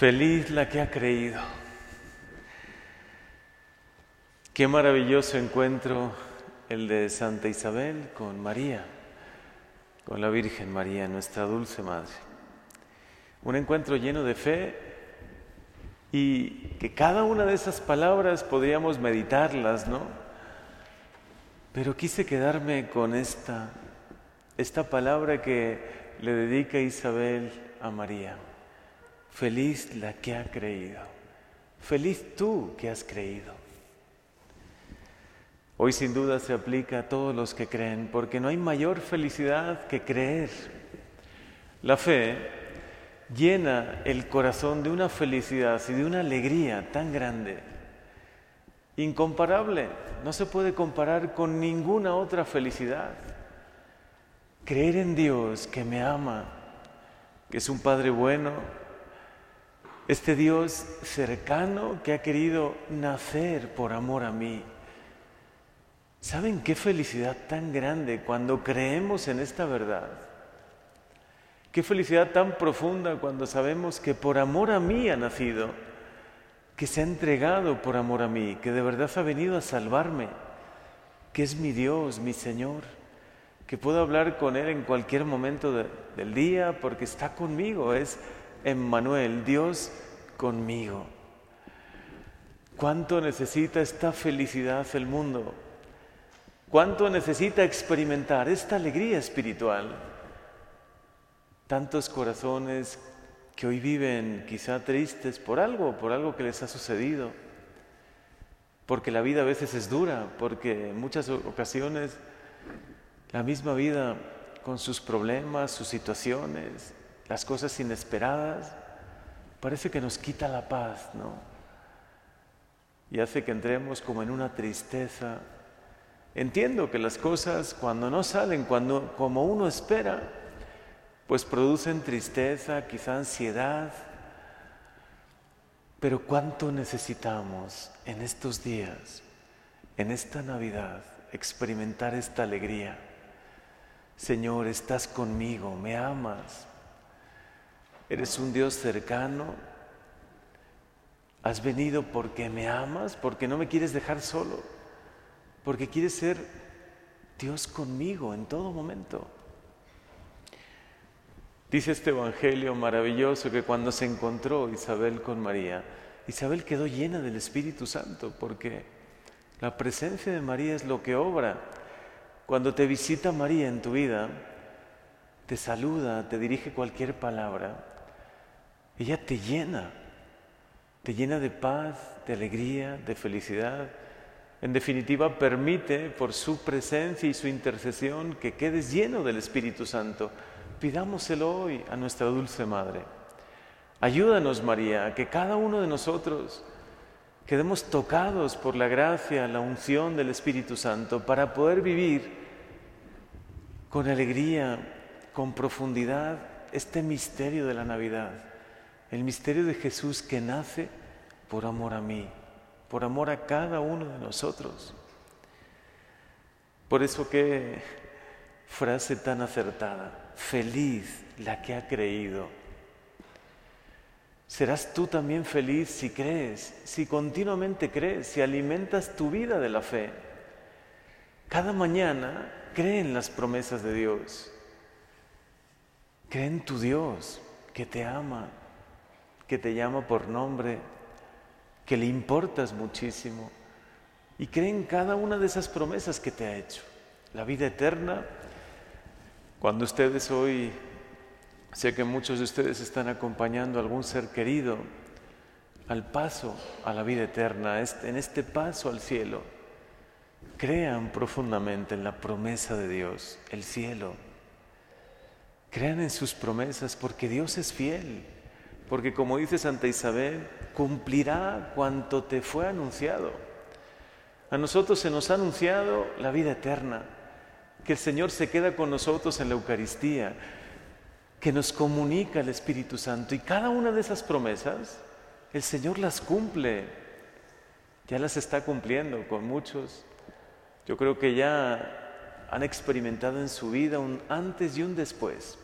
Feliz la que ha creído. Qué maravilloso encuentro el de Santa Isabel con María, con la Virgen María, nuestra dulce Madre. Un encuentro lleno de fe y que cada una de esas palabras podríamos meditarlas, ¿no? Pero quise quedarme con esta, esta palabra que le dedica Isabel a María. Feliz la que ha creído. Feliz tú que has creído. Hoy sin duda se aplica a todos los que creen, porque no hay mayor felicidad que creer. La fe llena el corazón de una felicidad y de una alegría tan grande, incomparable, no se puede comparar con ninguna otra felicidad. Creer en Dios que me ama, que es un Padre bueno, este Dios cercano que ha querido nacer por amor a mí. ¿Saben qué felicidad tan grande cuando creemos en esta verdad? Qué felicidad tan profunda cuando sabemos que por amor a mí ha nacido, que se ha entregado por amor a mí, que de verdad ha venido a salvarme, que es mi Dios, mi Señor, que puedo hablar con Él en cualquier momento del día porque está conmigo, es Emmanuel, Dios conmigo. ¿Cuánto necesita esta felicidad el mundo? ¿Cuánto necesita experimentar esta alegría espiritual? Tantos corazones que hoy viven quizá tristes por algo, por algo que les ha sucedido, porque la vida a veces es dura, porque en muchas ocasiones la misma vida con sus problemas, sus situaciones, las cosas inesperadas, parece que nos quita la paz, ¿no? Y hace que entremos como en una tristeza. Entiendo que las cosas cuando no salen cuando, como uno espera, pues producen tristeza, quizá ansiedad. Pero cuánto necesitamos en estos días, en esta Navidad, experimentar esta alegría. Señor, estás conmigo, me amas, Eres un Dios cercano. Has venido porque me amas, porque no me quieres dejar solo, porque quieres ser Dios conmigo en todo momento. Dice este Evangelio maravilloso que cuando se encontró Isabel con María, Isabel quedó llena del Espíritu Santo porque la presencia de María es lo que obra. Cuando te visita María en tu vida, te saluda, te dirige cualquier palabra, ella te llena, te llena de paz, de alegría, de felicidad. En definitiva, permite por su presencia y su intercesión que quedes lleno del Espíritu Santo. Pidámoselo hoy a nuestra dulce Madre. Ayúdanos, María, a que cada uno de nosotros quedemos tocados por la gracia, la unción del Espíritu Santo para poder vivir con alegría, con profundidad, este misterio de la Navidad el misterio de Jesús que nace por amor a mí, por amor a cada uno de nosotros. Por eso qué frase tan acertada, feliz la que ha creído. Serás tú también feliz si crees, si continuamente crees, si alimentas tu vida de la fe. Cada mañana cree en las promesas de Dios. Cree en tu Dios que te ama, que te llama por nombre, que le importas muchísimo y cree en cada una de esas promesas que te ha hecho. La vida eterna, cuando ustedes hoy, sé que muchos de ustedes están acompañando a algún ser querido al paso a la vida eterna, en este paso al cielo, crean profundamente en la promesa de Dios, el cielo. Crean en sus promesas porque Dios es fiel porque como dice Santa Isabel, cumplirá cuanto te fue anunciado. A nosotros se nos ha anunciado la vida eterna, que el Señor se queda con nosotros en la Eucaristía, que nos comunica el Espíritu Santo y cada una de esas promesas, el Señor las cumple, ya las está cumpliendo con muchos. Yo creo que ya han experimentado en su vida un antes y un después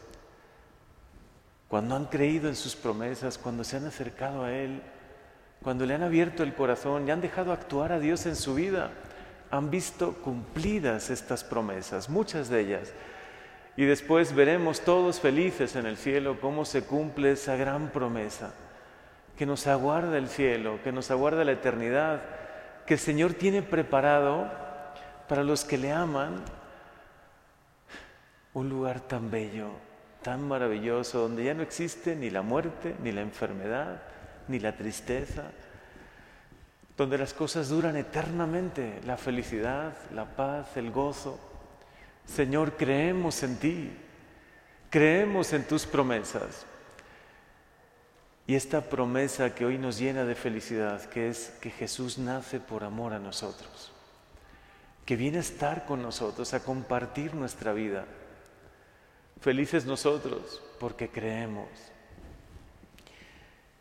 cuando han creído en sus promesas, cuando se han acercado a Él, cuando le han abierto el corazón y han dejado actuar a Dios en su vida, han visto cumplidas estas promesas, muchas de ellas. Y después veremos todos felices en el cielo cómo se cumple esa gran promesa que nos aguarda el cielo, que nos aguarda la eternidad, que el Señor tiene preparado para los que le aman un lugar tan bello, tan maravilloso, donde ya no existe ni la muerte, ni la enfermedad, ni la tristeza, donde las cosas duran eternamente, la felicidad, la paz, el gozo. Señor, creemos en ti, creemos en tus promesas. Y esta promesa que hoy nos llena de felicidad, que es que Jesús nace por amor a nosotros, que viene a estar con nosotros, a compartir nuestra vida. Felices nosotros porque creemos.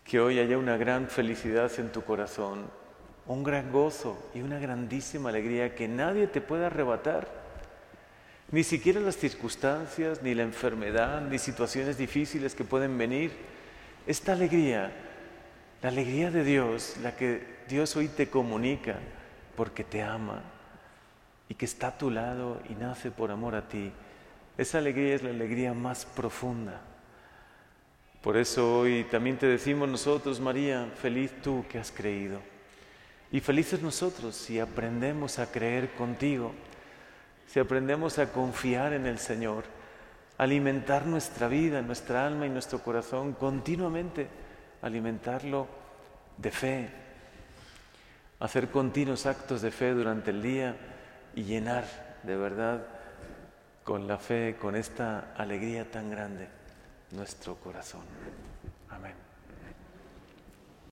Que hoy haya una gran felicidad en tu corazón, un gran gozo y una grandísima alegría que nadie te pueda arrebatar. Ni siquiera las circunstancias, ni la enfermedad, ni situaciones difíciles que pueden venir esta alegría, la alegría de Dios, la que Dios hoy te comunica porque te ama y que está a tu lado y nace por amor a ti, esa alegría es la alegría más profunda. Por eso hoy también te decimos nosotros, María, feliz tú que has creído. Y felices nosotros si aprendemos a creer contigo, si aprendemos a confiar en el Señor alimentar nuestra vida, nuestra alma y nuestro corazón continuamente, alimentarlo de fe, hacer continuos actos de fe durante el día y llenar de verdad con la fe, con esta alegría tan grande nuestro corazón. Amén.